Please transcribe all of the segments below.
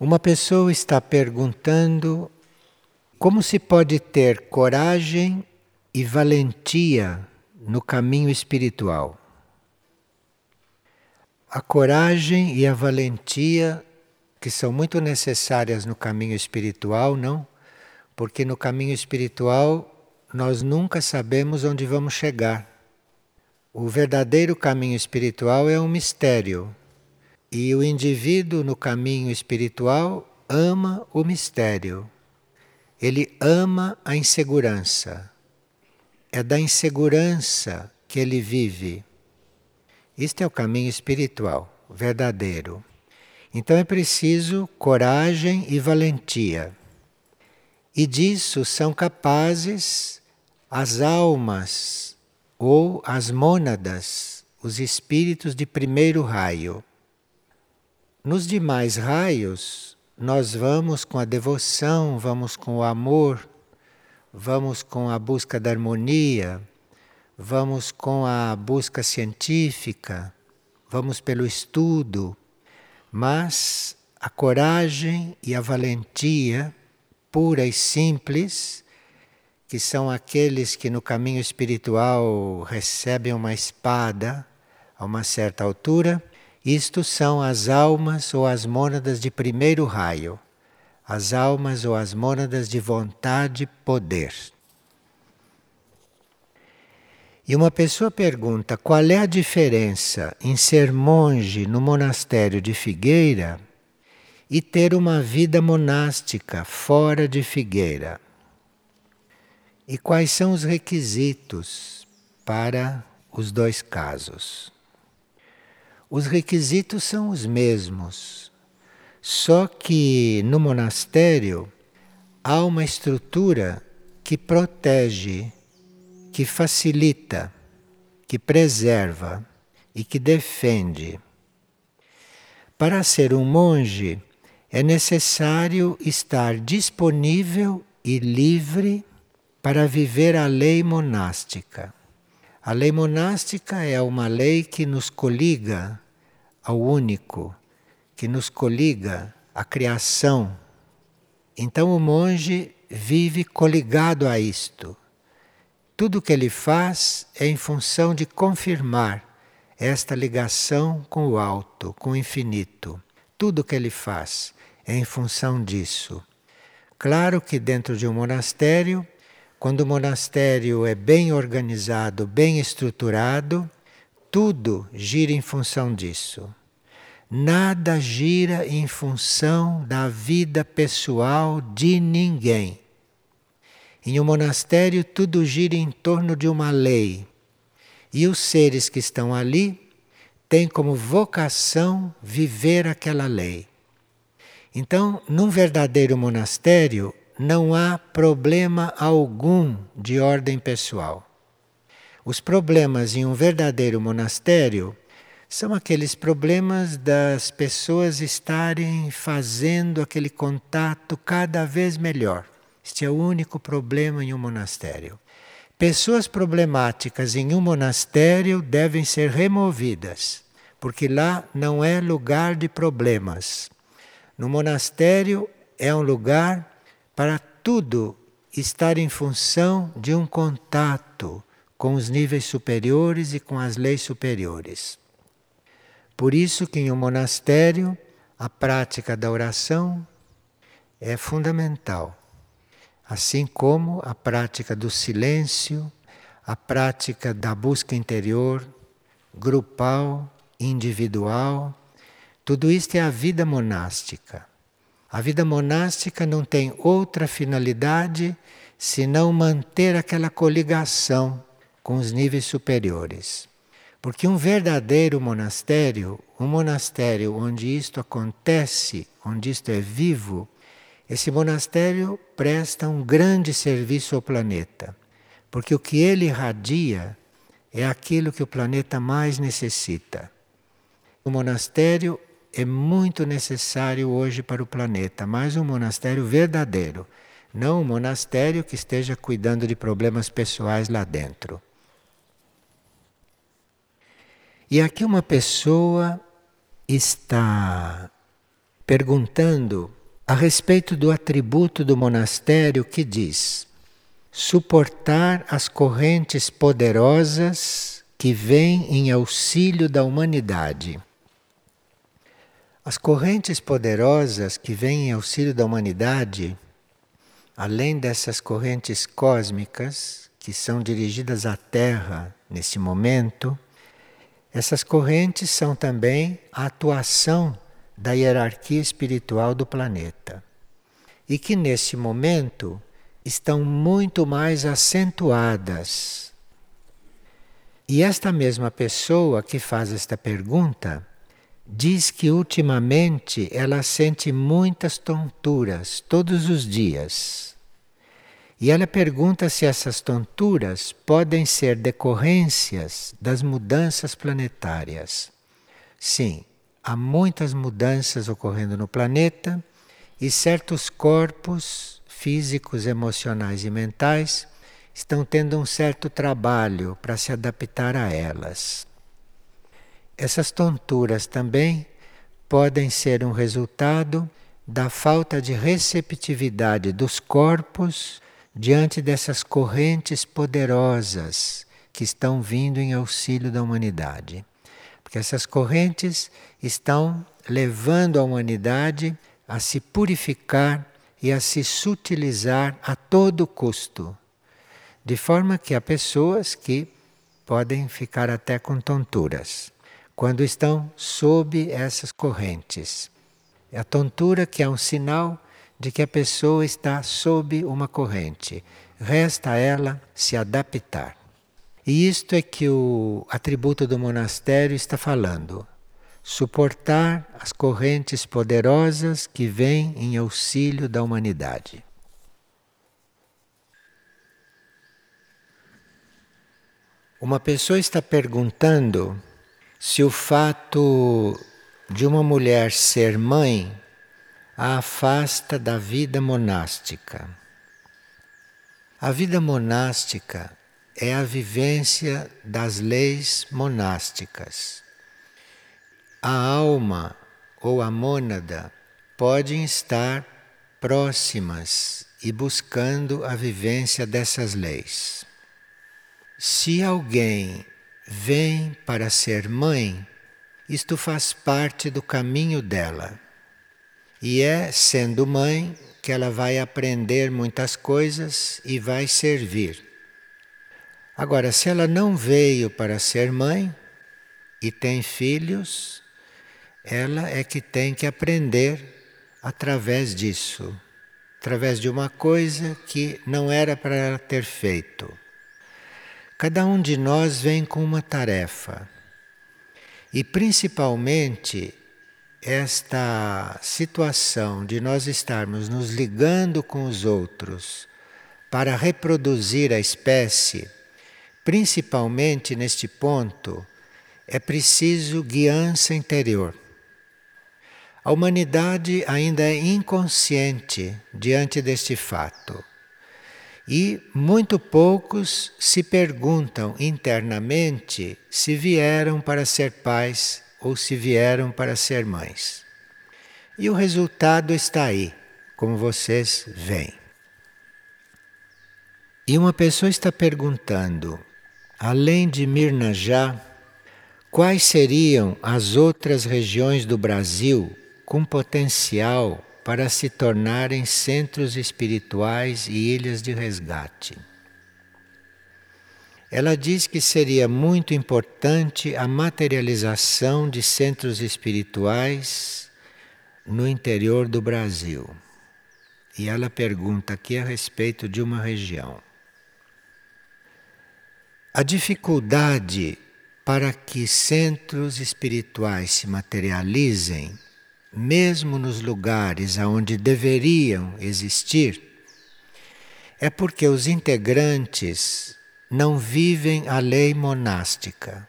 Uma pessoa está perguntando como se pode ter coragem e valentia no caminho espiritual. A coragem e a valentia, que são muito necessárias no caminho espiritual, não? Porque no caminho espiritual nós nunca sabemos onde vamos chegar. O verdadeiro caminho espiritual é um mistério. E o indivíduo no caminho espiritual ama o mistério. Ele ama a insegurança. É da insegurança que ele vive. Este é o caminho espiritual, verdadeiro. Então é preciso coragem e valentia. E disso são capazes as almas ou as mônadas, os espíritos de primeiro raio. Nos demais raios, nós vamos com a devoção, vamos com o amor, vamos com a busca da harmonia, vamos com a busca científica, vamos pelo estudo, mas a coragem e a valentia pura e simples, que são aqueles que no caminho espiritual recebem uma espada a uma certa altura, isto são as almas ou as mônadas de primeiro raio, as almas ou as mônadas de vontade e poder. E uma pessoa pergunta qual é a diferença em ser monge no monastério de Figueira e ter uma vida monástica fora de Figueira. E quais são os requisitos para os dois casos? Os requisitos são os mesmos, só que no monastério há uma estrutura que protege, que facilita, que preserva e que defende. Para ser um monge, é necessário estar disponível e livre para viver a lei monástica. A lei monástica é uma lei que nos coliga ao único, que nos coliga à criação. Então o monge vive coligado a isto. Tudo que ele faz é em função de confirmar esta ligação com o alto, com o infinito. Tudo que ele faz é em função disso. Claro que dentro de um monastério quando o monastério é bem organizado, bem estruturado, tudo gira em função disso. Nada gira em função da vida pessoal de ninguém. Em um monastério, tudo gira em torno de uma lei. E os seres que estão ali têm como vocação viver aquela lei. Então, num verdadeiro monastério, não há problema algum de ordem pessoal. Os problemas em um verdadeiro monastério são aqueles problemas das pessoas estarem fazendo aquele contato cada vez melhor. Este é o único problema em um monastério. Pessoas problemáticas em um monastério devem ser removidas, porque lá não é lugar de problemas. No monastério é um lugar para tudo estar em função de um contato com os níveis superiores e com as leis superiores. Por isso que em um monastério a prática da oração é fundamental, assim como a prática do silêncio, a prática da busca interior, grupal, individual, tudo isto é a vida monástica. A vida monástica não tem outra finalidade senão manter aquela coligação com os níveis superiores. Porque um verdadeiro monastério, um monastério onde isto acontece, onde isto é vivo, esse monastério presta um grande serviço ao planeta. Porque o que ele irradia é aquilo que o planeta mais necessita. O monastério é muito necessário hoje para o planeta, mas um monastério verdadeiro, não um monastério que esteja cuidando de problemas pessoais lá dentro. E aqui uma pessoa está perguntando a respeito do atributo do monastério que diz: suportar as correntes poderosas que vêm em auxílio da humanidade. As correntes poderosas que vêm em auxílio da humanidade, além dessas correntes cósmicas que são dirigidas à Terra nesse momento, essas correntes são também a atuação da hierarquia espiritual do planeta. E que nesse momento estão muito mais acentuadas. E esta mesma pessoa que faz esta pergunta diz que ultimamente ela sente muitas tonturas todos os dias. E ela pergunta se essas tonturas podem ser decorrências das mudanças planetárias. Sim, há muitas mudanças ocorrendo no planeta e certos corpos físicos, emocionais e mentais estão tendo um certo trabalho para se adaptar a elas. Essas tonturas também podem ser um resultado da falta de receptividade dos corpos diante dessas correntes poderosas que estão vindo em auxílio da humanidade. Porque essas correntes estão levando a humanidade a se purificar e a se sutilizar a todo custo. De forma que há pessoas que podem ficar até com tonturas quando estão sob essas correntes. É a tontura que é um sinal de que a pessoa está sob uma corrente. Resta a ela se adaptar. E isto é que o atributo do monastério está falando. Suportar as correntes poderosas que vêm em auxílio da humanidade. Uma pessoa está perguntando se o fato de uma mulher ser mãe a afasta da vida monástica. A vida monástica é a vivência das leis monásticas. A alma ou a mônada podem estar próximas e buscando a vivência dessas leis. Se alguém vem para ser mãe, isto faz parte do caminho dela. E é sendo mãe que ela vai aprender muitas coisas e vai servir. Agora, se ela não veio para ser mãe e tem filhos, ela é que tem que aprender através disso, através de uma coisa que não era para ela ter feito. Cada um de nós vem com uma tarefa. E principalmente esta situação de nós estarmos nos ligando com os outros para reproduzir a espécie, principalmente neste ponto, é preciso guiança interior. A humanidade ainda é inconsciente diante deste fato. E muito poucos se perguntam internamente se vieram para ser pais ou se vieram para ser mães. E o resultado está aí, como vocês veem. E uma pessoa está perguntando, além de Mirnajá, quais seriam as outras regiões do Brasil com potencial para se tornarem centros espirituais e ilhas de resgate. Ela diz que seria muito importante a materialização de centros espirituais no interior do Brasil. E ela pergunta aqui a respeito de uma região. A dificuldade para que centros espirituais se materializem mesmo nos lugares onde deveriam existir, é porque os integrantes não vivem a lei monástica.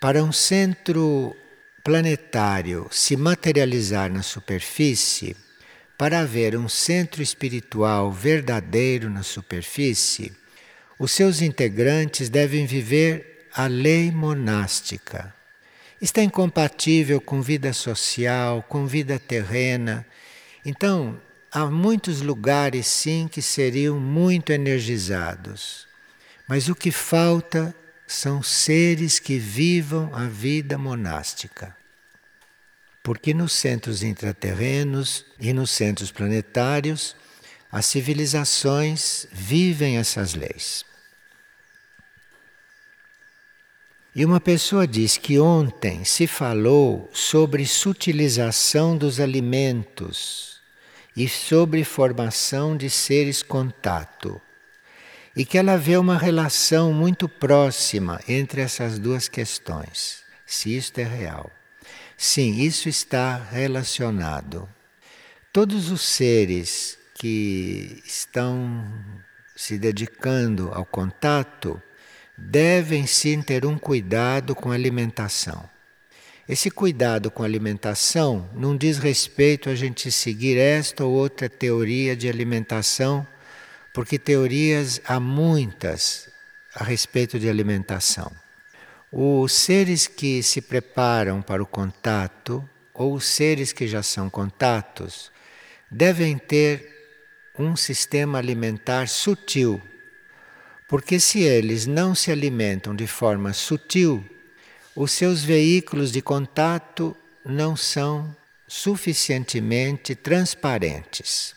Para um centro planetário se materializar na superfície, para haver um centro espiritual verdadeiro na superfície, os seus integrantes devem viver a lei monástica está incompatível com vida social, com vida terrena. Então, há muitos lugares sim que seriam muito energizados. Mas o que falta são seres que vivam a vida monástica. Porque nos centros intraterrenos e nos centros planetários, as civilizações vivem essas leis. E uma pessoa diz que ontem se falou sobre sutilização dos alimentos e sobre formação de seres contato. E que ela vê uma relação muito próxima entre essas duas questões, se isto é real. Sim, isso está relacionado. Todos os seres que estão se dedicando ao contato devem sim ter um cuidado com a alimentação. Esse cuidado com a alimentação não diz respeito a gente seguir esta ou outra teoria de alimentação, porque teorias há muitas a respeito de alimentação. Os seres que se preparam para o contato, ou os seres que já são contatos, devem ter um sistema alimentar sutil porque se eles não se alimentam de forma sutil, os seus veículos de contato não são suficientemente transparentes.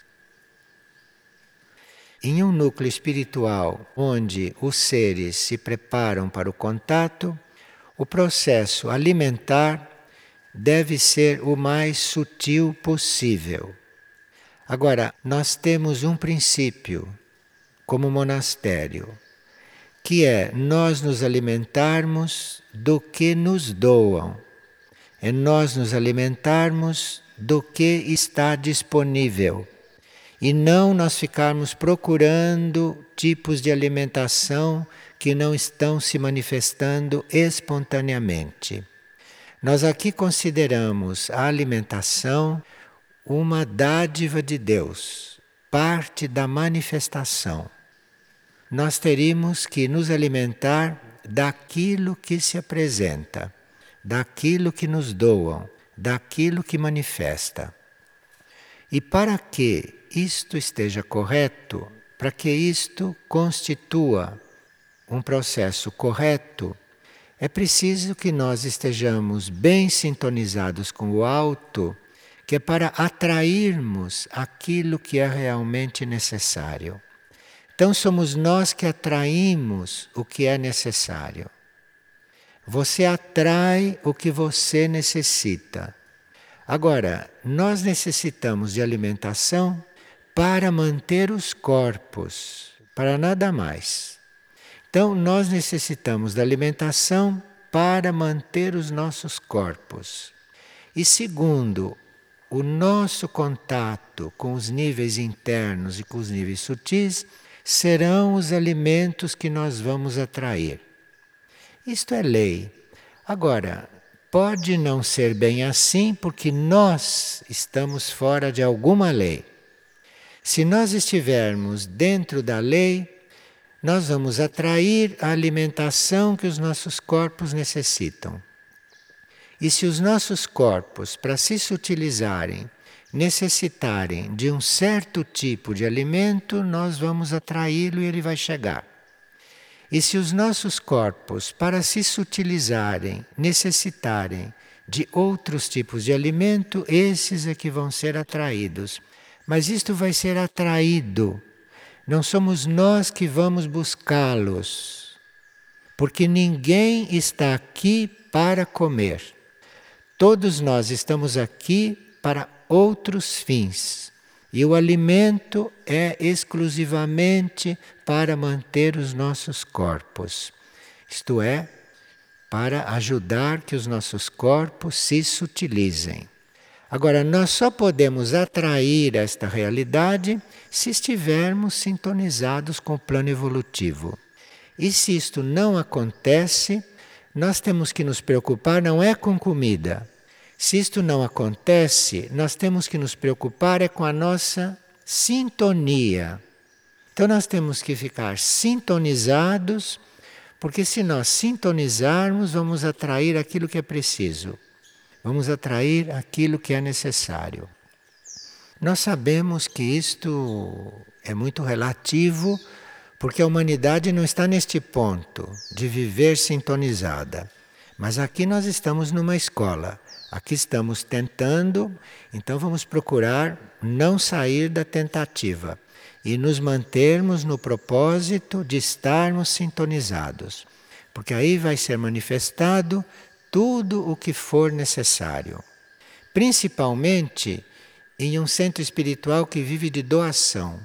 Em um núcleo espiritual onde os seres se preparam para o contato, o processo alimentar deve ser o mais sutil possível. Agora, nós temos um princípio como monastério que é nós nos alimentarmos do que nos doam, é nós nos alimentarmos do que está disponível e não nós ficarmos procurando tipos de alimentação que não estão se manifestando espontaneamente. Nós aqui consideramos a alimentação uma dádiva de Deus, parte da manifestação nós teríamos que nos alimentar daquilo que se apresenta, daquilo que nos doam, daquilo que manifesta. E para que isto esteja correto, para que isto constitua um processo correto, é preciso que nós estejamos bem sintonizados com o alto, que é para atrairmos aquilo que é realmente necessário. Então somos nós que atraímos o que é necessário. Você atrai o que você necessita. Agora, nós necessitamos de alimentação para manter os corpos, para nada mais. Então, nós necessitamos da alimentação para manter os nossos corpos. E segundo, o nosso contato com os níveis internos e com os níveis sutis serão os alimentos que nós vamos atrair. Isto é lei. Agora, pode não ser bem assim porque nós estamos fora de alguma lei. Se nós estivermos dentro da lei, nós vamos atrair a alimentação que os nossos corpos necessitam. E se os nossos corpos, para se sutilizarem, necessitarem de um certo tipo de alimento, nós vamos atraí-lo e ele vai chegar. E se os nossos corpos, para se sutilizarem, necessitarem de outros tipos de alimento, esses é que vão ser atraídos. Mas isto vai ser atraído. Não somos nós que vamos buscá-los. Porque ninguém está aqui para comer. Todos nós estamos aqui para outros fins. E o alimento é exclusivamente para manter os nossos corpos. Isto é, para ajudar que os nossos corpos se sutilizem. Agora, nós só podemos atrair esta realidade se estivermos sintonizados com o plano evolutivo. E se isto não acontece, nós temos que nos preocupar não é com comida, se isto não acontece, nós temos que nos preocupar é com a nossa sintonia. Então nós temos que ficar sintonizados Porque se nós sintonizarmos, vamos atrair aquilo que é preciso. Vamos atrair aquilo que é necessário. Nós sabemos que isto é muito relativo, porque a humanidade não está neste ponto de viver sintonizada. Mas aqui nós estamos numa escola. Aqui estamos tentando, então vamos procurar não sair da tentativa e nos mantermos no propósito de estarmos sintonizados. Porque aí vai ser manifestado tudo o que for necessário. Principalmente em um centro espiritual que vive de doação.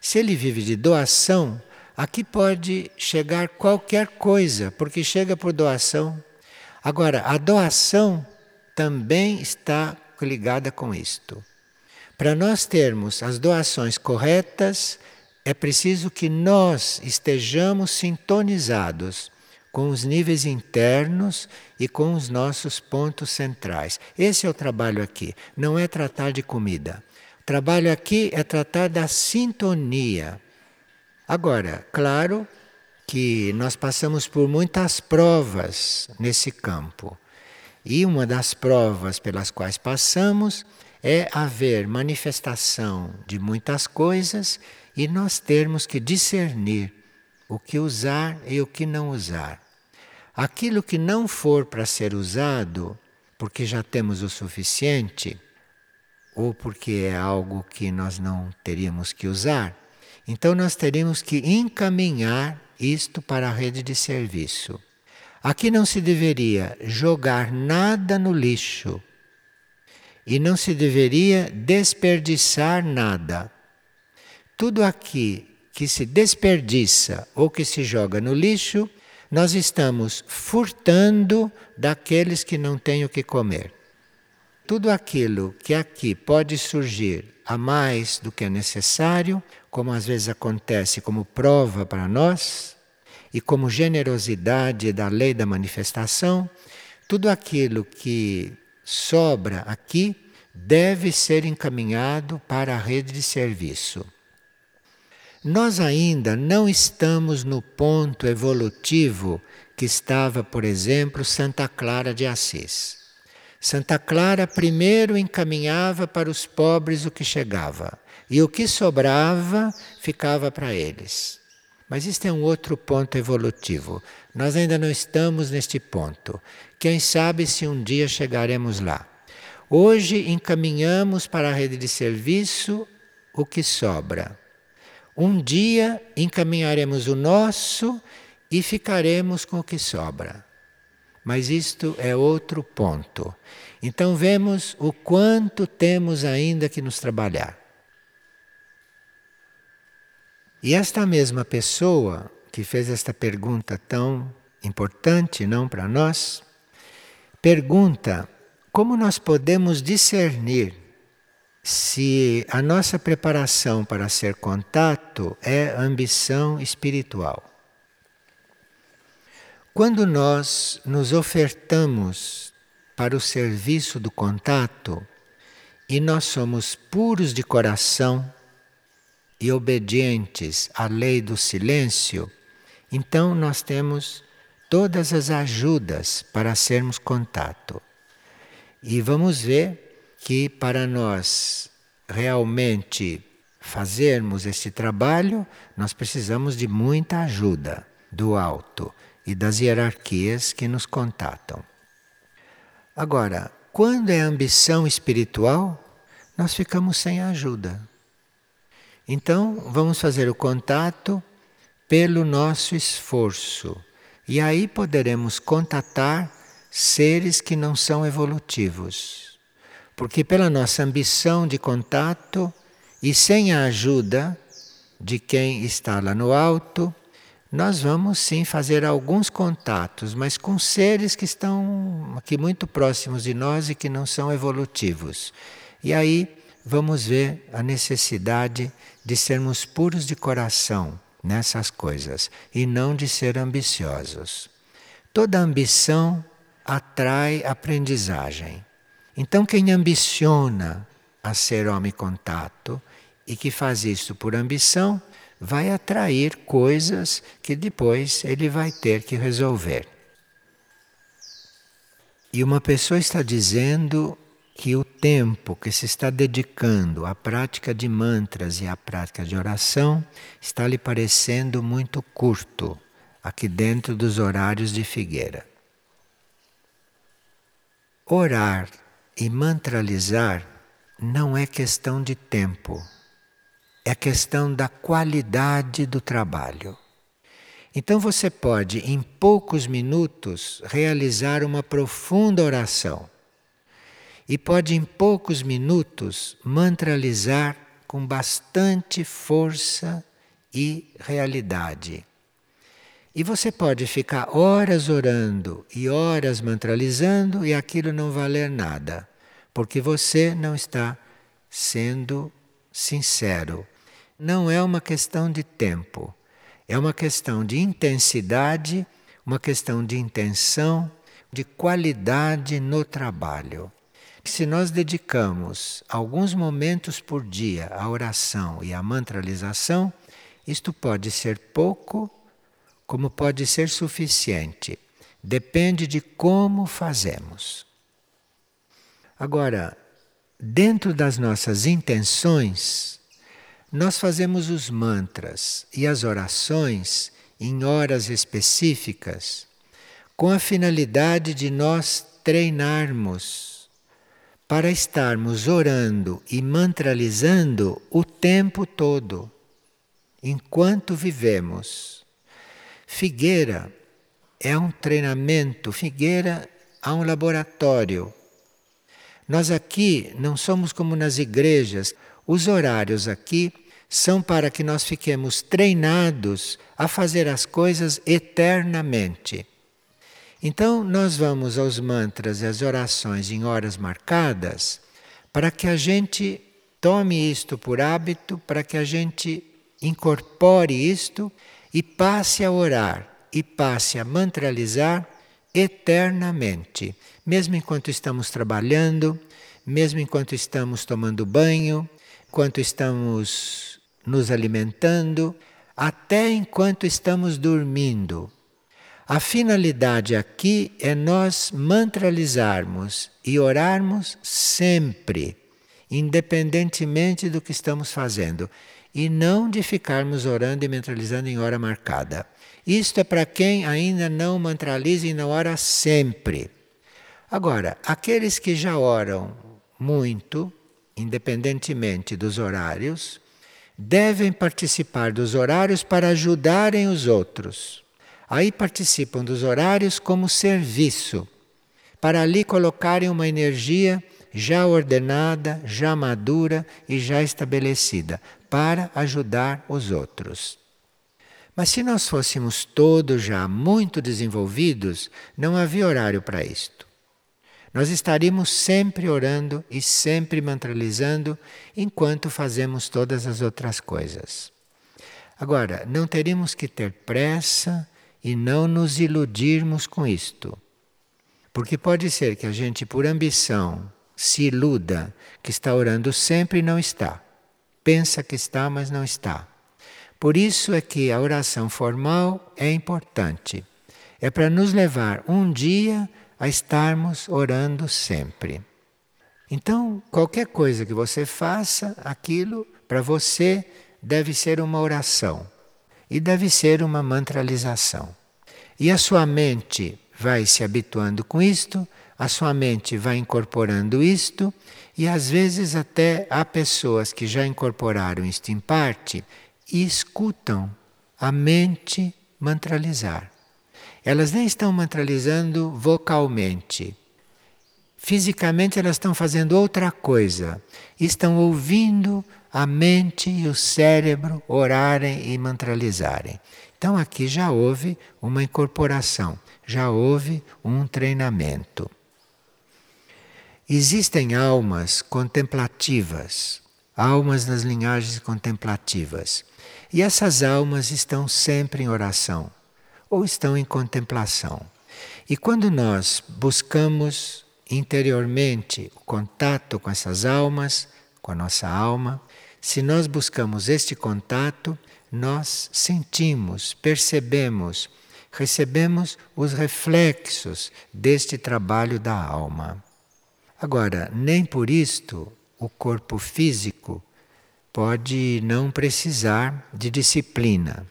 Se ele vive de doação, aqui pode chegar qualquer coisa, porque chega por doação. Agora, a doação também está ligada com isto. Para nós termos as doações corretas, é preciso que nós estejamos sintonizados com os níveis internos e com os nossos pontos centrais. Esse é o trabalho aqui, não é tratar de comida. O trabalho aqui é tratar da sintonia. Agora, claro que nós passamos por muitas provas nesse campo. E uma das provas pelas quais passamos é haver manifestação de muitas coisas e nós termos que discernir o que usar e o que não usar. Aquilo que não for para ser usado, porque já temos o suficiente, ou porque é algo que nós não teríamos que usar, então nós teríamos que encaminhar isto para a rede de serviço. Aqui não se deveria jogar nada no lixo e não se deveria desperdiçar nada. Tudo aqui que se desperdiça ou que se joga no lixo nós estamos furtando daqueles que não têm o que comer. Tudo aquilo que aqui pode surgir a mais do que é necessário, como às vezes acontece como prova para nós, e como generosidade da lei da manifestação, tudo aquilo que sobra aqui deve ser encaminhado para a rede de serviço. Nós ainda não estamos no ponto evolutivo que estava, por exemplo, Santa Clara de Assis. Santa Clara primeiro encaminhava para os pobres o que chegava, e o que sobrava ficava para eles. Mas isto é um outro ponto evolutivo. Nós ainda não estamos neste ponto. Quem sabe se um dia chegaremos lá. Hoje encaminhamos para a rede de serviço o que sobra. Um dia encaminharemos o nosso e ficaremos com o que sobra. Mas isto é outro ponto. Então vemos o quanto temos ainda que nos trabalhar. E esta mesma pessoa que fez esta pergunta tão importante, não para nós, pergunta como nós podemos discernir se a nossa preparação para ser contato é ambição espiritual. Quando nós nos ofertamos para o serviço do contato e nós somos puros de coração e obedientes à lei do silêncio, então nós temos todas as ajudas para sermos contato. E vamos ver que para nós realmente fazermos esse trabalho, nós precisamos de muita ajuda do alto e das hierarquias que nos contatam. Agora, quando é ambição espiritual, nós ficamos sem ajuda. Então, vamos fazer o contato pelo nosso esforço. E aí poderemos contatar seres que não são evolutivos. Porque pela nossa ambição de contato e sem a ajuda de quem está lá no alto, nós vamos sim fazer alguns contatos, mas com seres que estão aqui muito próximos de nós e que não são evolutivos. E aí vamos ver a necessidade de sermos puros de coração nessas coisas e não de ser ambiciosos. Toda ambição atrai aprendizagem. Então, quem ambiciona a ser homem contato e que faz isso por ambição, vai atrair coisas que depois ele vai ter que resolver. E uma pessoa está dizendo que o tempo que se está dedicando à prática de mantras e à prática de oração está lhe parecendo muito curto aqui dentro dos horários de Figueira. Orar e mantralizar não é questão de tempo, é questão da qualidade do trabalho. Então você pode, em poucos minutos, realizar uma profunda oração. E pode, em poucos minutos, mantralizar com bastante força e realidade. E você pode ficar horas orando e horas mantralizando e aquilo não valer nada, porque você não está sendo sincero. Não é uma questão de tempo, é uma questão de intensidade, uma questão de intenção, de qualidade no trabalho. Se nós dedicamos alguns momentos por dia à oração e à mantralização, isto pode ser pouco como pode ser suficiente. Depende de como fazemos. Agora, dentro das nossas intenções, nós fazemos os mantras e as orações em horas específicas, com a finalidade de nós treinarmos para estarmos orando e mantralizando o tempo todo, enquanto vivemos. Figueira é um treinamento, Figueira é um laboratório. Nós aqui não somos como nas igrejas, os horários aqui são para que nós fiquemos treinados a fazer as coisas eternamente. Então, nós vamos aos mantras e às orações em horas marcadas para que a gente tome isto por hábito, para que a gente incorpore isto e passe a orar e passe a mantralizar eternamente, mesmo enquanto estamos trabalhando, mesmo enquanto estamos tomando banho, enquanto estamos nos alimentando, até enquanto estamos dormindo. A finalidade aqui é nós mantralizarmos e orarmos sempre, independentemente do que estamos fazendo e não de ficarmos orando e mentalizando em hora marcada. Isto é para quem ainda não mantraliza e não ora sempre. Agora, aqueles que já oram muito, independentemente dos horários, devem participar dos horários para ajudarem os outros. Aí participam dos horários como serviço, para ali colocarem uma energia já ordenada, já madura e já estabelecida, para ajudar os outros. Mas se nós fôssemos todos já muito desenvolvidos, não havia horário para isto. Nós estaríamos sempre orando e sempre mantralizando enquanto fazemos todas as outras coisas. Agora, não teríamos que ter pressa e não nos iludirmos com isto. Porque pode ser que a gente, por ambição, se iluda que está orando sempre e não está pensa que está, mas não está. Por isso é que a oração formal é importante. É para nos levar um dia a estarmos orando sempre. Então, qualquer coisa que você faça, aquilo para você deve ser uma oração e deve ser uma mantralização. E a sua mente vai se habituando com isto, a sua mente vai incorporando isto e às vezes até há pessoas que já incorporaram isto em parte e escutam a mente mantralizar. Elas nem estão mantralizando vocalmente. Fisicamente elas estão fazendo outra coisa. Estão ouvindo a mente e o cérebro orarem e mantralizarem. Então aqui já houve uma incorporação, já houve um treinamento. Existem almas contemplativas, almas nas linhagens contemplativas. E essas almas estão sempre em oração ou estão em contemplação. E quando nós buscamos interiormente o contato com essas almas, com a nossa alma, se nós buscamos este contato, nós sentimos, percebemos, recebemos os reflexos deste trabalho da alma. Agora, nem por isto o corpo físico pode não precisar de disciplina.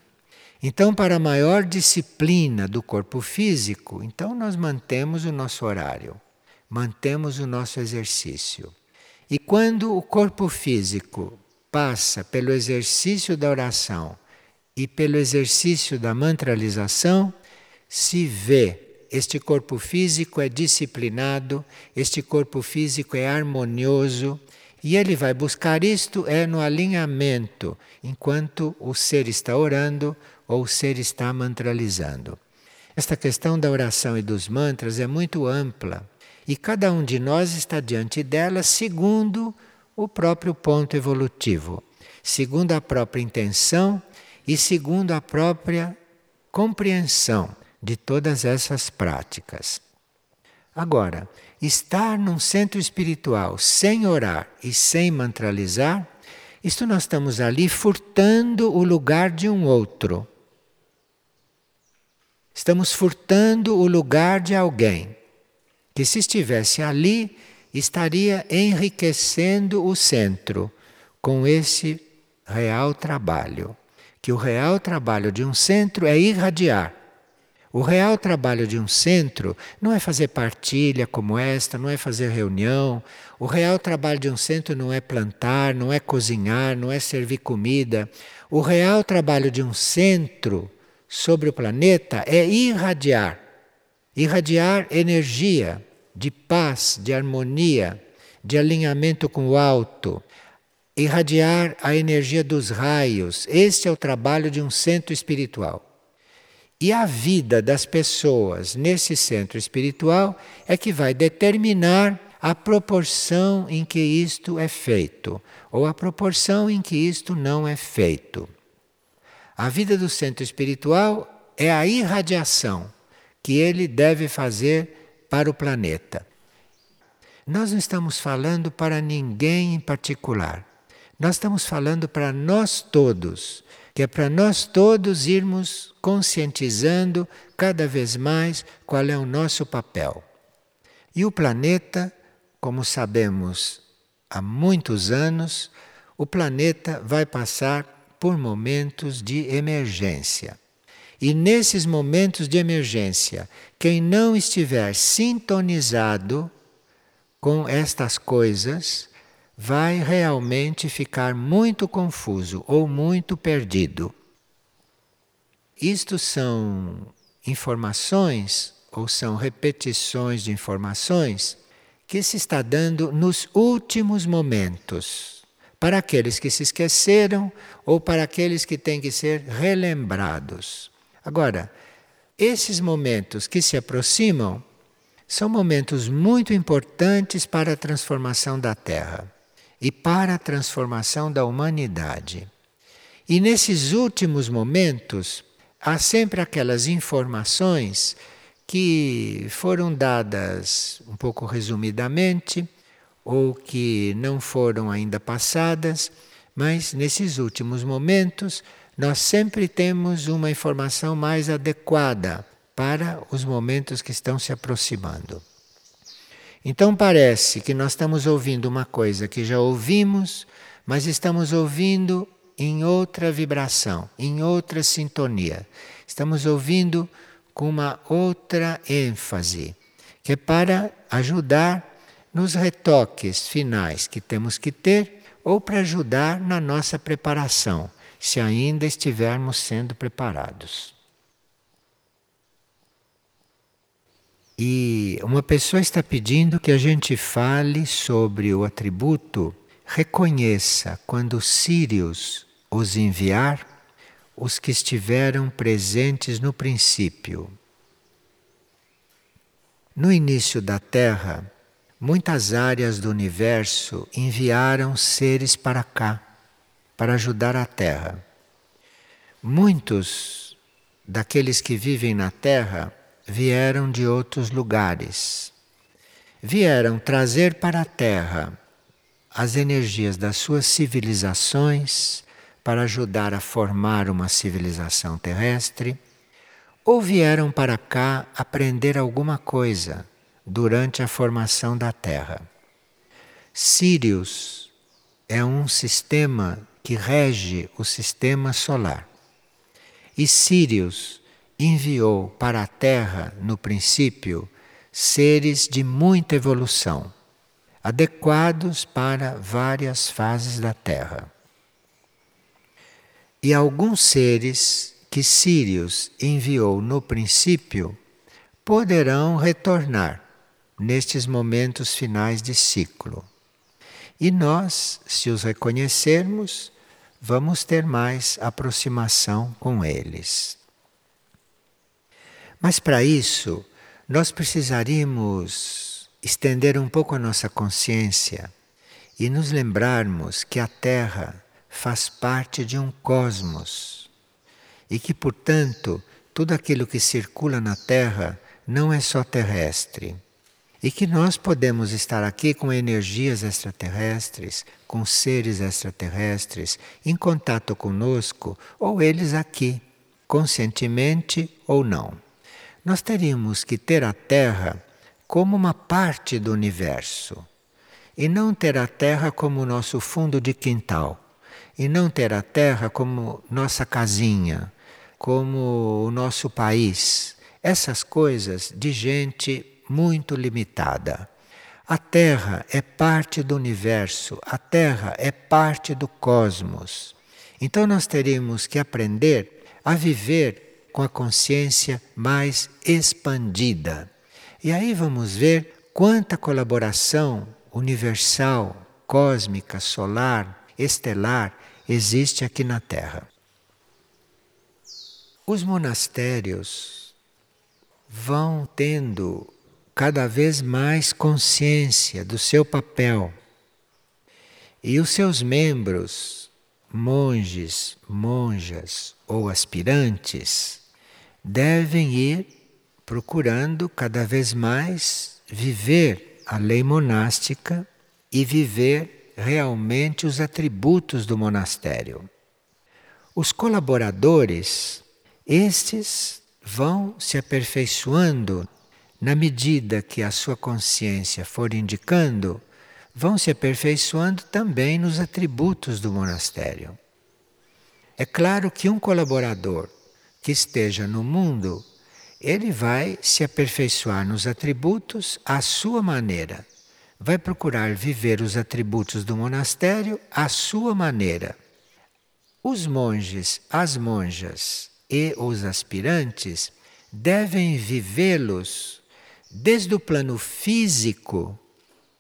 Então, para maior disciplina do corpo físico, então nós mantemos o nosso horário, mantemos o nosso exercício. E quando o corpo físico passa pelo exercício da oração e pelo exercício da mantralização, se vê este corpo físico é disciplinado, este corpo físico é harmonioso, e ele vai buscar isto é no alinhamento, enquanto o ser está orando ou o ser está mantralizando. Esta questão da oração e dos mantras é muito ampla e cada um de nós está diante dela segundo o próprio ponto evolutivo, segundo a própria intenção e segundo a própria compreensão de todas essas práticas. Agora, estar num centro espiritual sem orar e sem mantralizar, isto nós estamos ali furtando o lugar de um outro. Estamos furtando o lugar de alguém que, se estivesse ali, estaria enriquecendo o centro com esse real trabalho. Que o real trabalho de um centro é irradiar. O real trabalho de um centro não é fazer partilha como esta, não é fazer reunião. O real trabalho de um centro não é plantar, não é cozinhar, não é servir comida. O real trabalho de um centro sobre o planeta é irradiar irradiar energia de paz, de harmonia, de alinhamento com o alto, irradiar a energia dos raios. Este é o trabalho de um centro espiritual. E a vida das pessoas nesse centro espiritual é que vai determinar a proporção em que isto é feito, ou a proporção em que isto não é feito. A vida do centro espiritual é a irradiação que ele deve fazer para o planeta. Nós não estamos falando para ninguém em particular. Nós estamos falando para nós todos, que é para nós todos irmos conscientizando cada vez mais qual é o nosso papel. E o planeta, como sabemos há muitos anos, o planeta vai passar por momentos de emergência. E nesses momentos de emergência, quem não estiver sintonizado com estas coisas, vai realmente ficar muito confuso ou muito perdido. Isto são informações ou são repetições de informações que se está dando nos últimos momentos para aqueles que se esqueceram ou para aqueles que têm que ser relembrados. Agora, esses momentos que se aproximam são momentos muito importantes para a transformação da Terra e para a transformação da humanidade. E nesses últimos momentos, há sempre aquelas informações que foram dadas um pouco resumidamente ou que não foram ainda passadas, mas nesses últimos momentos nós sempre temos uma informação mais adequada para os momentos que estão se aproximando. Então parece que nós estamos ouvindo uma coisa que já ouvimos, mas estamos ouvindo em outra vibração, em outra sintonia. Estamos ouvindo com uma outra ênfase, que é para ajudar nos retoques finais que temos que ter ou para ajudar na nossa preparação, se ainda estivermos sendo preparados. E uma pessoa está pedindo que a gente fale sobre o atributo reconheça quando Sírios os enviar os que estiveram presentes no princípio. No início da Terra, muitas áreas do universo enviaram seres para cá, para ajudar a Terra. Muitos daqueles que vivem na Terra vieram de outros lugares. Vieram trazer para a Terra as energias das suas civilizações, para ajudar a formar uma civilização terrestre, ou vieram para cá aprender alguma coisa durante a formação da Terra. Sirius é um sistema que rege o sistema solar. E Sirius enviou para a Terra, no princípio, seres de muita evolução, adequados para várias fases da Terra. E alguns seres que Sirius enviou no princípio poderão retornar nestes momentos finais de ciclo. E nós, se os reconhecermos, vamos ter mais aproximação com eles. Mas para isso, nós precisaríamos estender um pouco a nossa consciência e nos lembrarmos que a Terra faz parte de um cosmos e que, portanto, tudo aquilo que circula na Terra não é só terrestre. E que nós podemos estar aqui com energias extraterrestres, com seres extraterrestres, em contato conosco, ou eles aqui, conscientemente ou não nós teríamos que ter a Terra como uma parte do universo e não ter a Terra como nosso fundo de quintal e não ter a Terra como nossa casinha, como o nosso país, essas coisas de gente muito limitada. A Terra é parte do universo, a Terra é parte do cosmos. Então nós teríamos que aprender a viver com a consciência mais expandida. E aí vamos ver quanta colaboração universal, cósmica, solar, estelar existe aqui na Terra. Os monastérios vão tendo cada vez mais consciência do seu papel. E os seus membros, monges, monjas ou aspirantes, devem ir procurando cada vez mais viver a lei monástica e viver realmente os atributos do monastério. Os colaboradores, estes vão se aperfeiçoando na medida que a sua consciência for indicando, vão se aperfeiçoando também nos atributos do monastério. É claro que um colaborador que esteja no mundo, ele vai se aperfeiçoar nos atributos à sua maneira. Vai procurar viver os atributos do monastério à sua maneira. Os monges, as monjas e os aspirantes devem vivê-los desde o plano físico,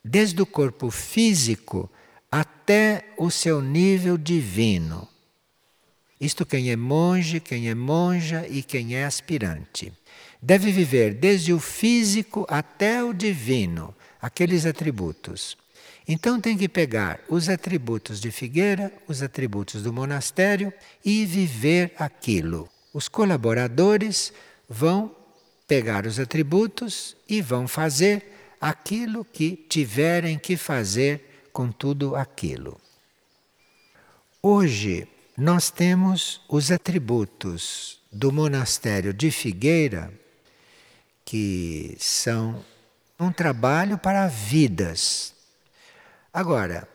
desde o corpo físico até o seu nível divino. Isto quem é monge, quem é monja e quem é aspirante. Deve viver desde o físico até o divino, aqueles atributos. Então tem que pegar os atributos de Figueira, os atributos do monastério e viver aquilo. Os colaboradores vão pegar os atributos e vão fazer aquilo que tiverem que fazer com tudo aquilo. Hoje, nós temos os atributos do monastério de Figueira, que são um trabalho para vidas. Agora,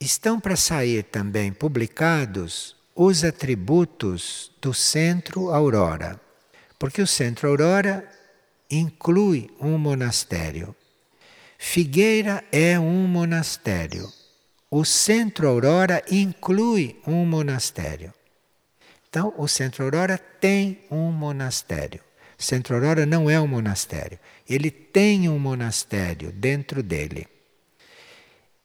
estão para sair também publicados os atributos do Centro Aurora, porque o Centro Aurora inclui um monastério. Figueira é um monastério o Centro Aurora inclui um monastério. Então, o Centro Aurora tem um monastério. Centro Aurora não é um monastério, ele tem um monastério dentro dele.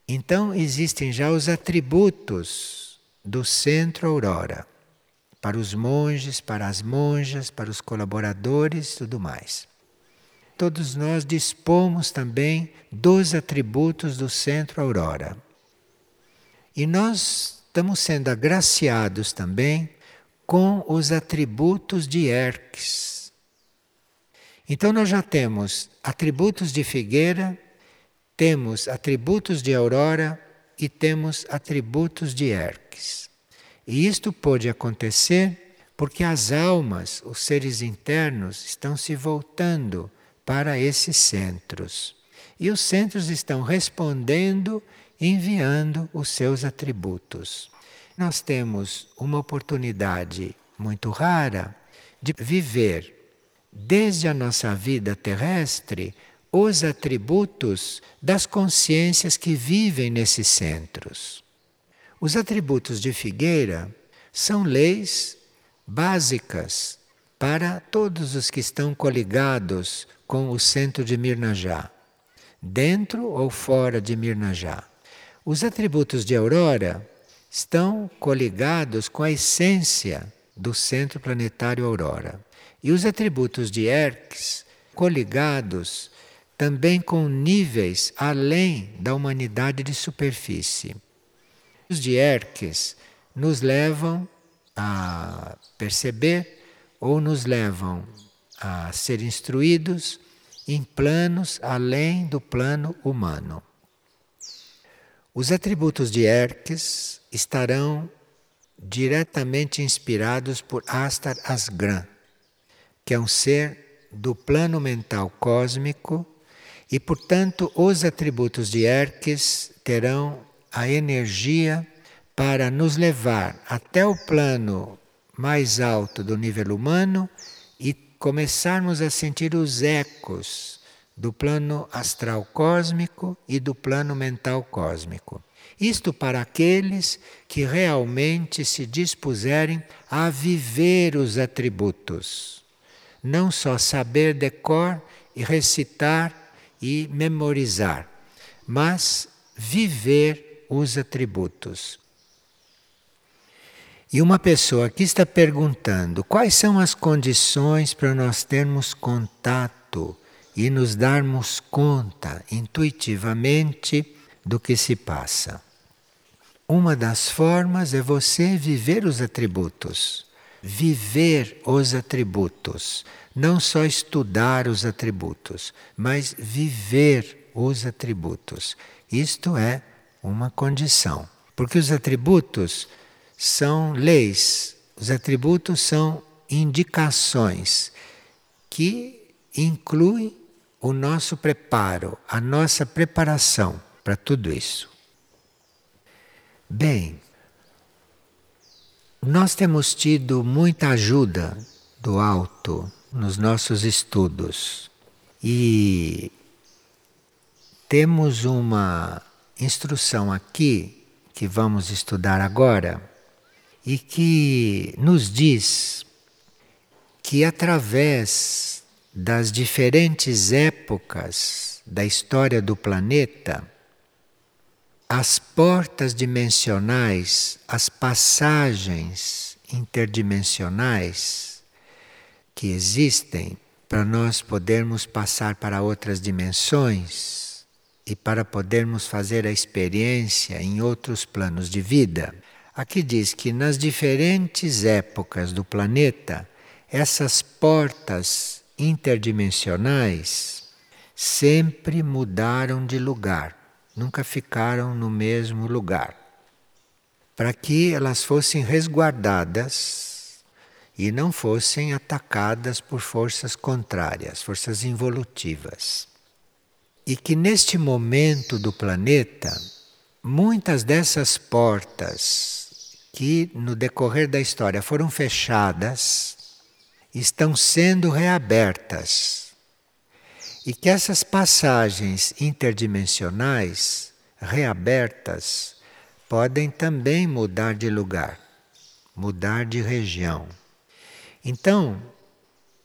Então, existem já os atributos do Centro Aurora para os monges, para as monjas, para os colaboradores tudo mais. Todos nós dispomos também dos atributos do Centro Aurora. E nós estamos sendo agraciados também com os atributos de Erques. Então nós já temos atributos de figueira, temos atributos de aurora e temos atributos de Erques. E isto pôde acontecer porque as almas, os seres internos, estão se voltando para esses centros. E os centros estão respondendo, enviando os seus atributos. Nós temos uma oportunidade muito rara de viver desde a nossa vida terrestre os atributos das consciências que vivem nesses centros. Os atributos de Figueira são leis básicas para todos os que estão coligados com o centro de Mirnajá, dentro ou fora de Mirnajá. Os atributos de Aurora estão coligados com a essência do centro planetário Aurora. E os atributos de Hermes coligados também com níveis além da humanidade de superfície. Os de Hermes nos levam a perceber ou nos levam a ser instruídos em planos além do plano humano. Os atributos de Hermes estarão diretamente inspirados por Astar Asgram, que é um ser do plano mental cósmico e, portanto, os atributos de Hermes terão a energia para nos levar até o plano mais alto do nível humano e começarmos a sentir os ecos do plano astral cósmico e do plano mental cósmico. Isto para aqueles que realmente se dispuserem a viver os atributos. Não só saber decor e recitar e memorizar, mas viver os atributos. E uma pessoa aqui está perguntando quais são as condições para nós termos contato e nos darmos conta intuitivamente do que se passa. Uma das formas é você viver os atributos. Viver os atributos. Não só estudar os atributos, mas viver os atributos. Isto é uma condição. Porque os atributos são leis, os atributos são indicações que incluem o nosso preparo, a nossa preparação para tudo isso. Bem, nós temos tido muita ajuda do alto nos nossos estudos e temos uma instrução aqui que vamos estudar agora e que nos diz que através das diferentes épocas da história do planeta, as portas dimensionais, as passagens interdimensionais que existem para nós podermos passar para outras dimensões e para podermos fazer a experiência em outros planos de vida. Aqui diz que nas diferentes épocas do planeta, essas portas interdimensionais sempre mudaram de lugar nunca ficaram no mesmo lugar, para que elas fossem resguardadas e não fossem atacadas por forças contrárias, forças involutivas. E que neste momento do planeta, muitas dessas portas que no decorrer da história foram fechadas, estão sendo reabertas e que essas passagens interdimensionais reabertas podem também mudar de lugar, mudar de região. Então,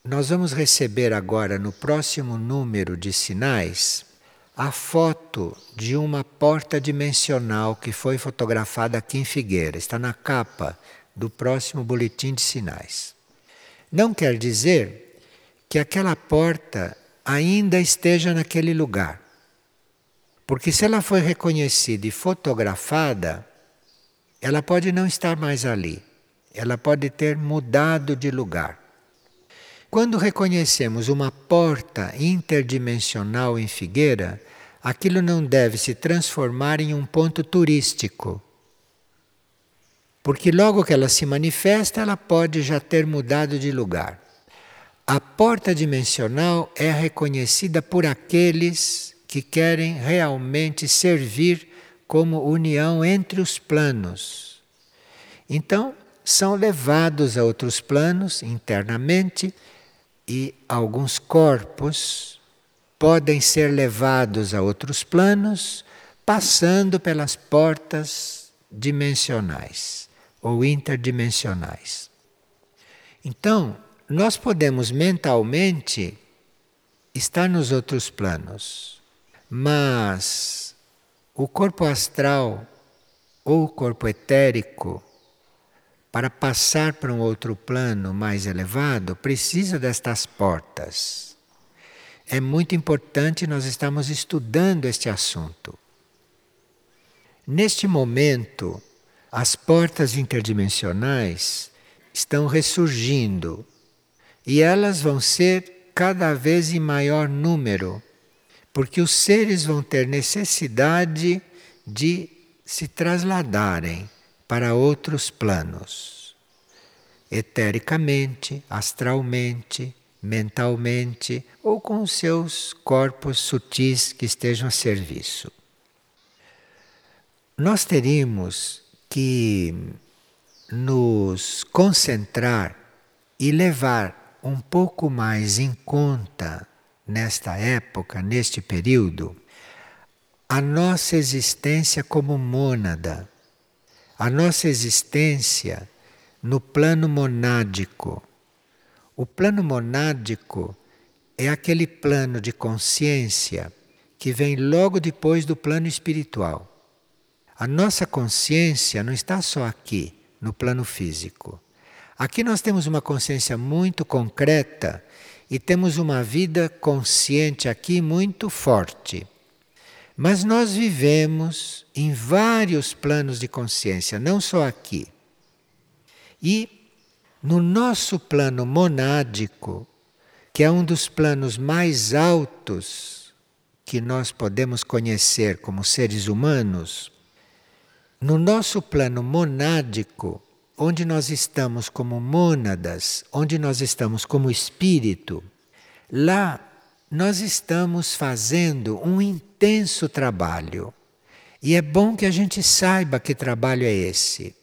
nós vamos receber agora no próximo número de sinais a foto de uma porta dimensional que foi fotografada aqui em Figueira, está na capa do próximo boletim de sinais. Não quer dizer que aquela porta ainda esteja naquele lugar. Porque se ela foi reconhecida e fotografada, ela pode não estar mais ali. Ela pode ter mudado de lugar. Quando reconhecemos uma porta interdimensional em Figueira, aquilo não deve se transformar em um ponto turístico. Porque logo que ela se manifesta, ela pode já ter mudado de lugar. A porta dimensional é reconhecida por aqueles que querem realmente servir como união entre os planos. Então, são levados a outros planos internamente e alguns corpos podem ser levados a outros planos passando pelas portas dimensionais ou interdimensionais. Então, nós podemos mentalmente estar nos outros planos, mas o corpo astral ou o corpo etérico para passar para um outro plano mais elevado, precisa destas portas. É muito importante nós estamos estudando este assunto. Neste momento, as portas interdimensionais estão ressurgindo e elas vão ser cada vez em maior número, porque os seres vão ter necessidade de se trasladarem para outros planos, etericamente, astralmente, mentalmente ou com os seus corpos sutis que estejam a serviço. Nós teríamos que nos concentrar e levar um pouco mais em conta nesta época, neste período, a nossa existência como mônada a nossa existência no plano monádico. O plano monádico é aquele plano de consciência que vem logo depois do plano espiritual. A nossa consciência não está só aqui, no plano físico. Aqui nós temos uma consciência muito concreta e temos uma vida consciente aqui muito forte. Mas nós vivemos em vários planos de consciência, não só aqui. E no nosso plano monádico, que é um dos planos mais altos que nós podemos conhecer como seres humanos, no nosso plano monádico, onde nós estamos como mônadas, onde nós estamos como espírito, lá nós estamos fazendo um intenso trabalho. E é bom que a gente saiba que trabalho é esse.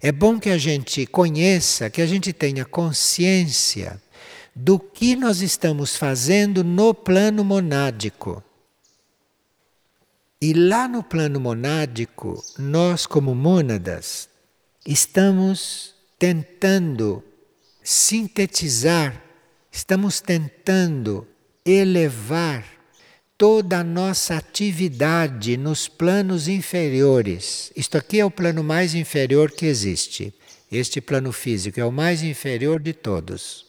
É bom que a gente conheça, que a gente tenha consciência do que nós estamos fazendo no plano monádico. E lá no plano monádico, nós, como mônadas, estamos tentando sintetizar, estamos tentando elevar toda a nossa atividade nos planos inferiores. Isto aqui é o plano mais inferior que existe. Este plano físico é o mais inferior de todos.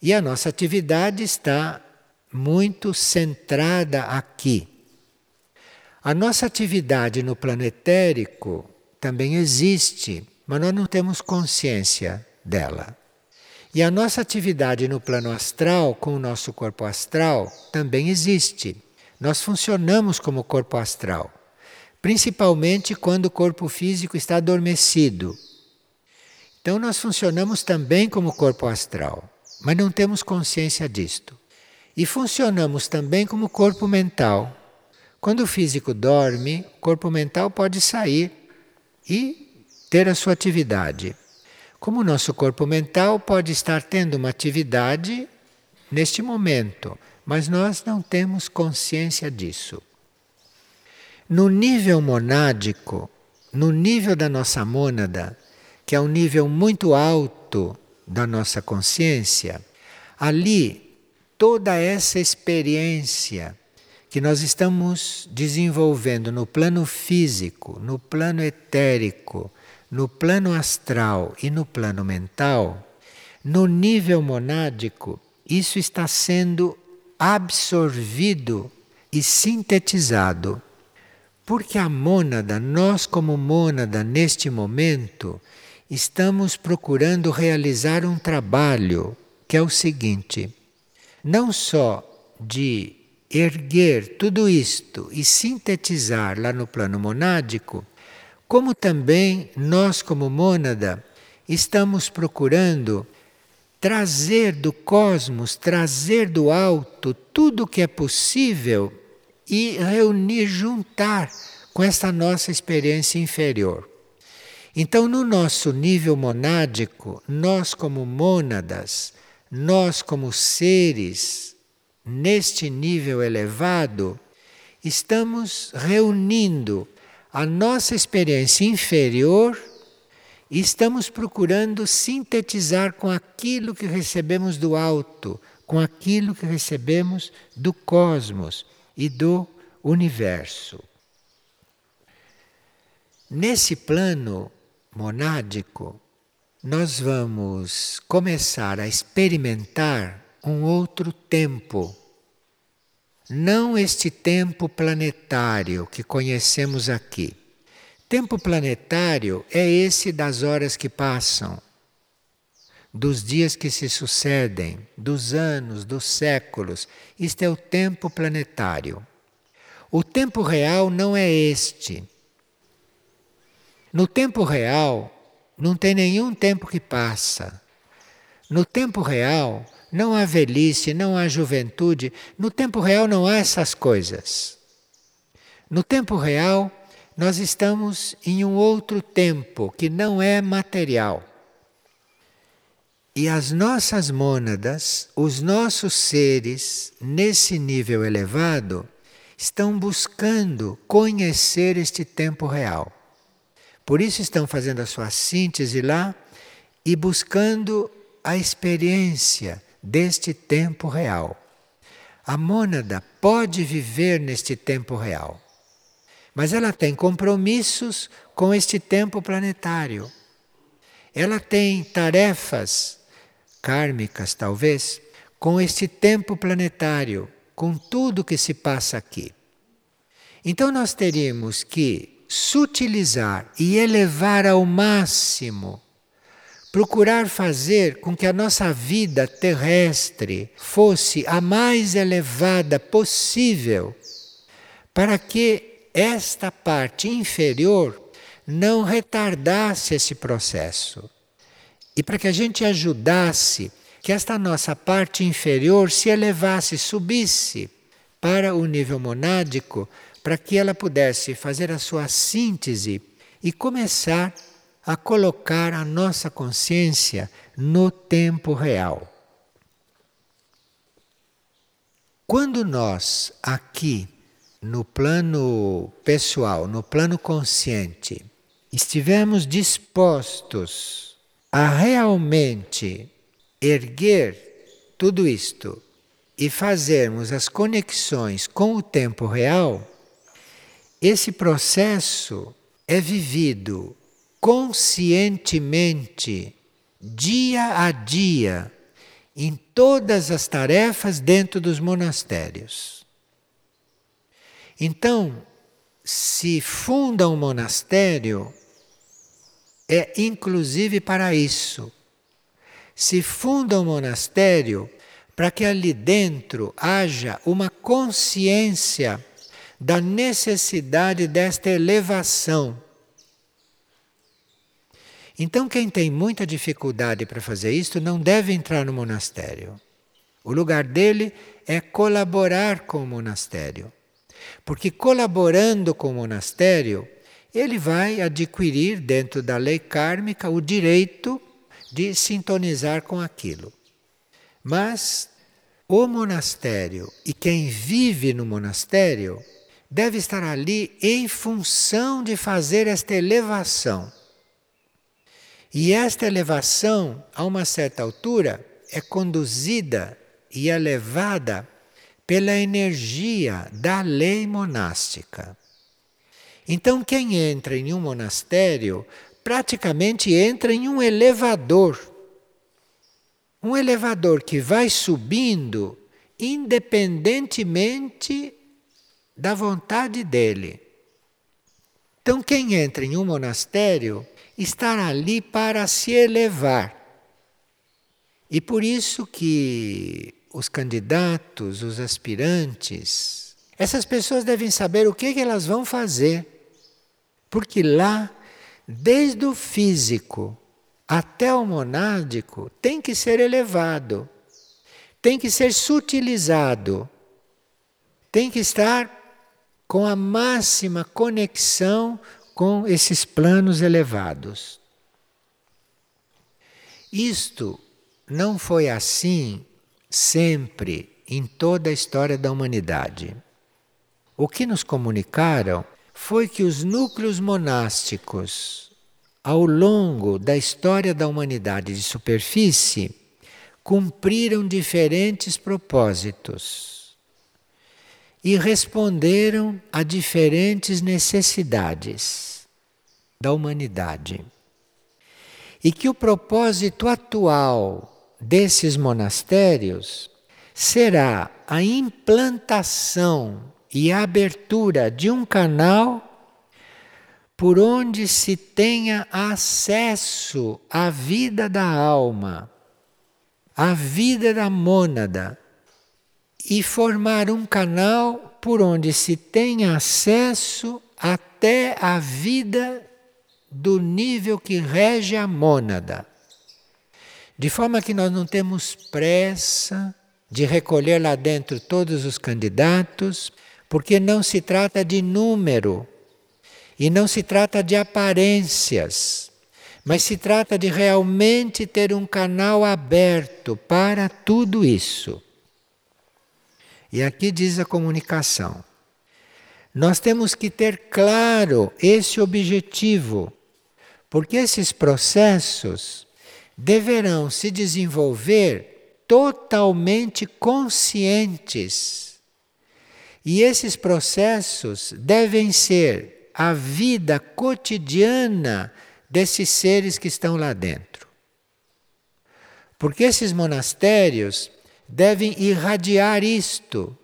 E a nossa atividade está muito centrada aqui. A nossa atividade no plano etérico também existe, mas nós não temos consciência dela. E a nossa atividade no plano astral, com o nosso corpo astral, também existe. Nós funcionamos como corpo astral, principalmente quando o corpo físico está adormecido. Então, nós funcionamos também como corpo astral, mas não temos consciência disto. E funcionamos também como corpo mental. Quando o físico dorme, o corpo mental pode sair e ter a sua atividade. Como o nosso corpo mental pode estar tendo uma atividade neste momento, mas nós não temos consciência disso. No nível monádico, no nível da nossa mônada, que é um nível muito alto da nossa consciência, ali toda essa experiência que nós estamos desenvolvendo no plano físico, no plano etérico, no plano astral e no plano mental, no nível monádico, isso está sendo absorvido e sintetizado. Porque a mônada, nós como mônada neste momento, estamos procurando realizar um trabalho que é o seguinte: não só de erguer tudo isto e sintetizar lá no plano monádico, como também nós, como mônada, estamos procurando trazer do cosmos, trazer do alto tudo o que é possível e reunir, juntar com essa nossa experiência inferior. Então, no nosso nível monádico, nós, como mônadas, nós, como seres, neste nível elevado, estamos reunindo a nossa experiência inferior e estamos procurando sintetizar com aquilo que recebemos do alto, com aquilo que recebemos do cosmos e do universo. Nesse plano monádico, nós vamos começar a experimentar um outro tempo não este tempo planetário que conhecemos aqui. Tempo planetário é esse das horas que passam, dos dias que se sucedem, dos anos, dos séculos. Isto é o tempo planetário. O tempo real não é este. No tempo real, não tem nenhum tempo que passa. No tempo real, não há velhice, não há juventude. No tempo real não há essas coisas. No tempo real, nós estamos em um outro tempo que não é material. E as nossas mônadas, os nossos seres, nesse nível elevado, estão buscando conhecer este tempo real. Por isso estão fazendo a sua síntese lá e buscando a experiência deste tempo real. A mônada pode viver neste tempo real, mas ela tem compromissos com este tempo planetário. Ela tem tarefas kármicas, talvez, com este tempo planetário, com tudo que se passa aqui. Então nós teríamos que sutilizar e elevar ao máximo procurar fazer com que a nossa vida terrestre fosse a mais elevada possível, para que esta parte inferior não retardasse esse processo. E para que a gente ajudasse que esta nossa parte inferior se elevasse, subisse para o nível monádico, para que ela pudesse fazer a sua síntese e começar a colocar a nossa consciência no tempo real. Quando nós, aqui, no plano pessoal, no plano consciente, estivermos dispostos a realmente erguer tudo isto e fazermos as conexões com o tempo real, esse processo é vivido conscientemente, dia a dia, em todas as tarefas dentro dos monastérios. Então, se funda um monastério, é inclusive para isso. Se funda um monastério para que ali dentro haja uma consciência da necessidade desta elevação então, quem tem muita dificuldade para fazer isto não deve entrar no monastério. O lugar dele é colaborar com o monastério. Porque colaborando com o monastério, ele vai adquirir dentro da lei kármica o direito de sintonizar com aquilo. Mas o monastério e quem vive no monastério deve estar ali em função de fazer esta elevação e esta elevação, a uma certa altura, é conduzida e é levada pela energia da lei monástica. Então, quem entra em um monastério praticamente entra em um elevador. Um elevador que vai subindo independentemente da vontade dele. Então, quem entra em um monastério estar ali para se elevar. E por isso que os candidatos, os aspirantes, essas pessoas devem saber o que, que elas vão fazer. Porque lá desde o físico até o monádico, tem que ser elevado, tem que ser sutilizado, tem que estar com a máxima conexão com esses planos elevados. Isto não foi assim sempre em toda a história da humanidade. O que nos comunicaram foi que os núcleos monásticos, ao longo da história da humanidade de superfície, cumpriram diferentes propósitos e responderam a diferentes necessidades da humanidade. E que o propósito atual desses monastérios será a implantação e a abertura de um canal por onde se tenha acesso à vida da alma, à vida da mônada, e formar um canal por onde se tenha acesso até a vida do nível que rege a mônada. De forma que nós não temos pressa de recolher lá dentro todos os candidatos, porque não se trata de número e não se trata de aparências, mas se trata de realmente ter um canal aberto para tudo isso. E aqui diz a comunicação. Nós temos que ter claro esse objetivo, porque esses processos deverão se desenvolver totalmente conscientes. E esses processos devem ser a vida cotidiana desses seres que estão lá dentro. Porque esses monastérios devem irradiar isto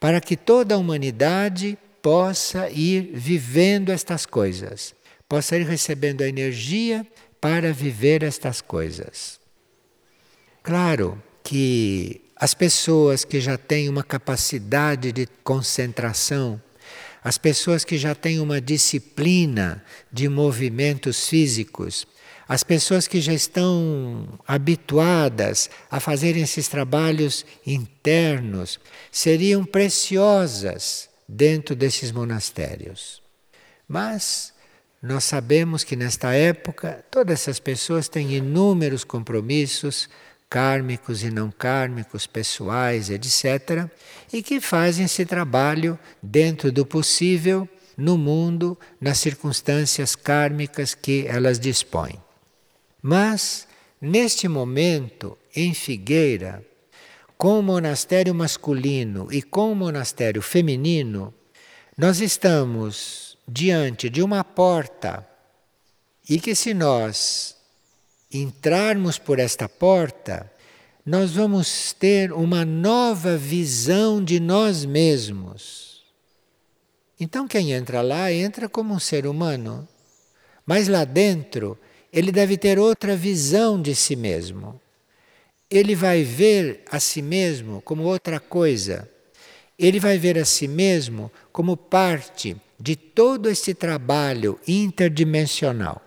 para que toda a humanidade possa ir vivendo estas coisas, possa ir recebendo a energia para viver estas coisas. Claro, que as pessoas que já têm uma capacidade de concentração, as pessoas que já têm uma disciplina de movimentos físicos, as pessoas que já estão habituadas a fazerem esses trabalhos internos, seriam preciosas dentro desses monastérios. Mas nós sabemos que nesta época todas essas pessoas têm inúmeros compromissos kármicos e não kármicos, pessoais, etc., e que fazem esse trabalho dentro do possível no mundo, nas circunstâncias kármicas que elas dispõem. Mas, neste momento, em Figueira, com o monastério masculino e com o monastério feminino, nós estamos diante de uma porta e que, se nós entrarmos por esta porta, nós vamos ter uma nova visão de nós mesmos. Então, quem entra lá, entra como um ser humano, mas lá dentro ele deve ter outra visão de si mesmo. Ele vai ver a si mesmo como outra coisa. Ele vai ver a si mesmo como parte de todo este trabalho interdimensional.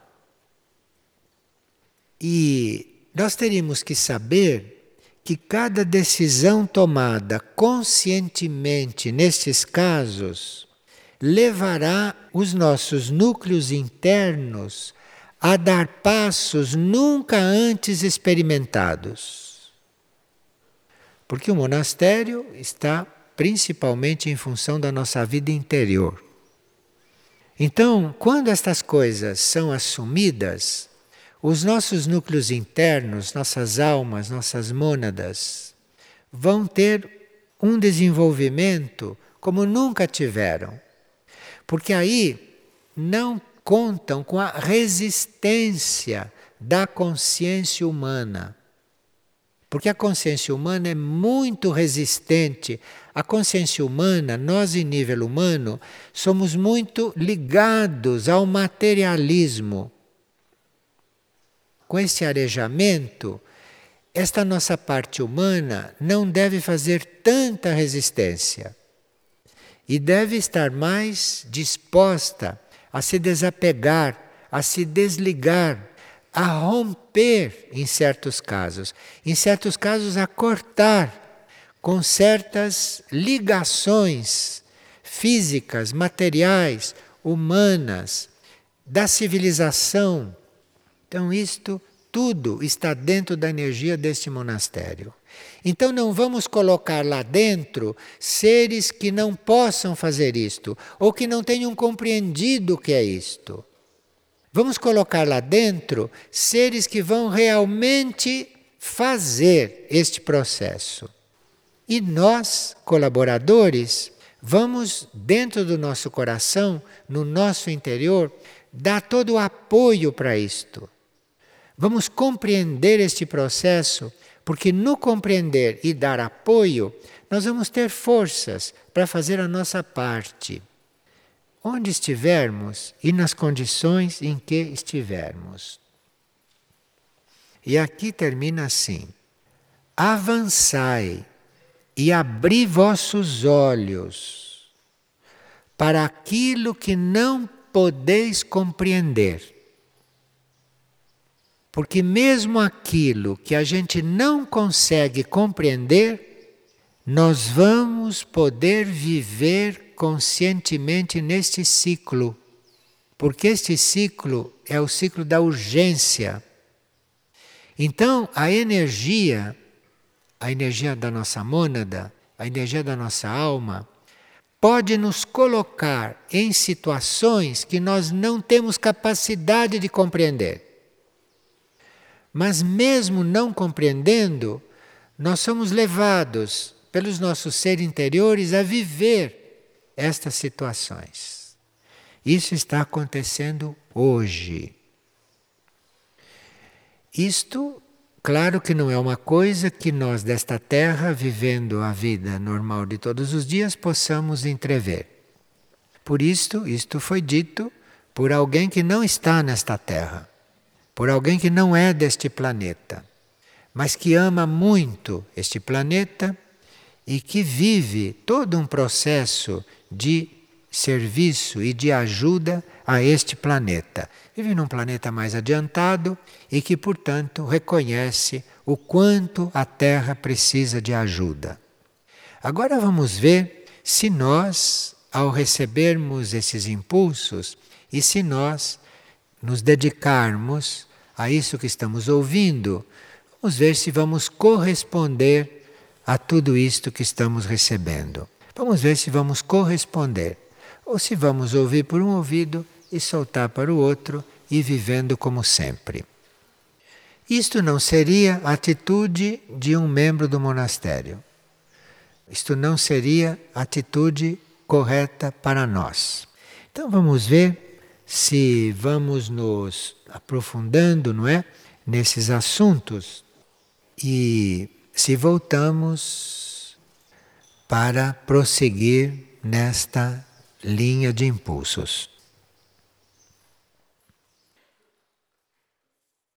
E nós teríamos que saber que cada decisão tomada conscientemente nestes casos levará os nossos núcleos internos a dar passos nunca antes experimentados. Porque o monastério está principalmente em função da nossa vida interior. Então, quando estas coisas são assumidas, os nossos núcleos internos, nossas almas, nossas mônadas, vão ter um desenvolvimento como nunca tiveram. Porque aí não contam com a resistência da consciência humana. Porque a consciência humana é muito resistente. A consciência humana, nós em nível humano, somos muito ligados ao materialismo com esse arejamento, esta nossa parte humana não deve fazer tanta resistência e deve estar mais disposta a se desapegar, a se desligar, a romper em certos casos, em certos casos a cortar com certas ligações físicas, materiais, humanas, da civilização. Então, isto tudo está dentro da energia deste monastério. Então não vamos colocar lá dentro seres que não possam fazer isto ou que não tenham compreendido o que é isto. Vamos colocar lá dentro seres que vão realmente fazer este processo. E nós, colaboradores, vamos, dentro do nosso coração, no nosso interior, dar todo o apoio para isto. Vamos compreender este processo, porque no compreender e dar apoio, nós vamos ter forças para fazer a nossa parte. Onde estivermos e nas condições em que estivermos. E aqui termina assim: avançai e abri vossos olhos para aquilo que não podeis compreender. Porque, mesmo aquilo que a gente não consegue compreender, nós vamos poder viver conscientemente neste ciclo. Porque este ciclo é o ciclo da urgência. Então, a energia a energia da nossa mônada, a energia da nossa alma, pode nos colocar em situações que nós não temos capacidade de compreender. Mas, mesmo não compreendendo, nós somos levados pelos nossos seres interiores a viver estas situações. Isso está acontecendo hoje. Isto Claro que não é uma coisa que nós desta terra, vivendo a vida normal de todos os dias, possamos entrever. Por isto, isto foi dito por alguém que não está nesta terra, por alguém que não é deste planeta, mas que ama muito este planeta e que vive todo um processo de serviço e de ajuda a este planeta. Vive num planeta mais adiantado e que, portanto, reconhece o quanto a Terra precisa de ajuda. Agora vamos ver se nós, ao recebermos esses impulsos, e se nós nos dedicarmos a isso que estamos ouvindo, vamos ver se vamos corresponder a tudo isto que estamos recebendo. Vamos ver se vamos corresponder ou se vamos ouvir por um ouvido e soltar para o outro e vivendo como sempre. Isto não seria a atitude de um membro do monastério. Isto não seria a atitude correta para nós. Então vamos ver se vamos nos aprofundando, não é, nesses assuntos e se voltamos para prosseguir nesta linha de impulsos.